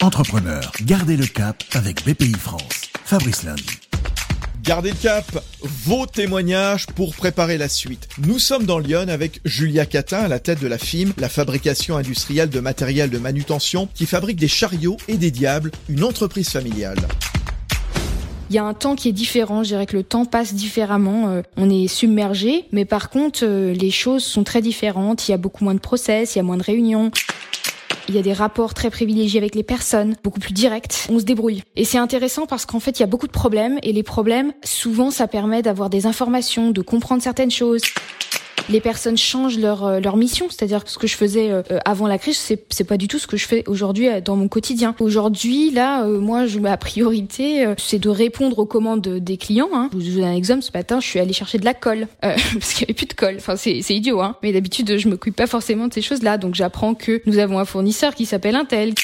Entrepreneur, gardez le cap avec BPI France. Fabrice Lundi. Gardez le cap, vos témoignages pour préparer la suite. Nous sommes dans Lyon avec Julia Catin à la tête de la FIM, la fabrication industrielle de matériel de manutention qui fabrique des chariots et des diables, une entreprise familiale. Il y a un temps qui est différent, je dirais que le temps passe différemment, euh, on est submergé, mais par contre euh, les choses sont très différentes, il y a beaucoup moins de process, il y a moins de réunions. Il y a des rapports très privilégiés avec les personnes, beaucoup plus directs. On se débrouille. Et c'est intéressant parce qu'en fait, il y a beaucoup de problèmes et les problèmes, souvent, ça permet d'avoir des informations, de comprendre certaines choses les personnes changent leur, euh, leur mission. C'est-à-dire que ce que je faisais euh, avant la crise, c'est, c'est pas du tout ce que je fais aujourd'hui euh, dans mon quotidien. Aujourd'hui, là, moi, je, ma priorité, c'est de répondre aux commandes des clients. Hein. Je vous donne un exemple. Ce matin, je suis allée chercher de la colle parce qu'il y avait plus de colle. Enfin, c'est, c'est idiot, hein. Mais d'habitude, je m'occupe pas forcément de ces choses-là. Donc, j'apprends que nous avons un fournisseur qui s'appelle Intel.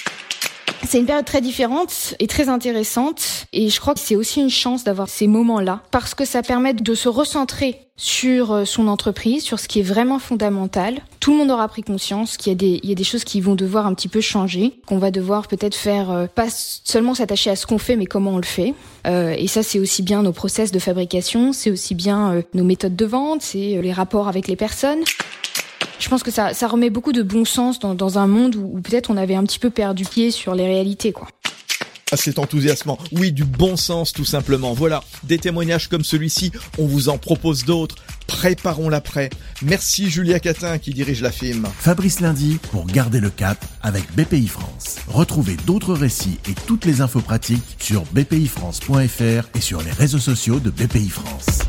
C'est une période très différente et très intéressante et je crois que c'est aussi une chance d'avoir ces moments-là parce que ça permet de se recentrer sur euh, son entreprise, sur ce qui est vraiment fondamental. Tout le monde aura pris conscience qu'il y a des, y a des choses qui vont devoir un petit peu changer, qu'on va devoir peut-être faire, euh, pas seulement s'attacher à ce qu'on fait, mais comment on le fait. Euh, et ça, c'est aussi bien nos process de fabrication, c'est aussi bien nos méthodes de vente, c'est les rapports avec les personnes. Je pense que ça, ça remet beaucoup de bon sens dans, dans un monde où, où peut-être on avait un petit peu perdu pied sur les réalités, quoi. Ah, c'est enthousiasmant. Oui, du bon sens tout simplement. Voilà, des témoignages comme celui-ci, on vous en propose d'autres. Préparons l'après. Merci Julia Catin qui dirige la film. Fabrice Lundi pour garder le cap avec BPI France. Retrouvez d'autres récits et toutes les infos pratiques sur bpifrance.fr et sur les réseaux sociaux de BPI France.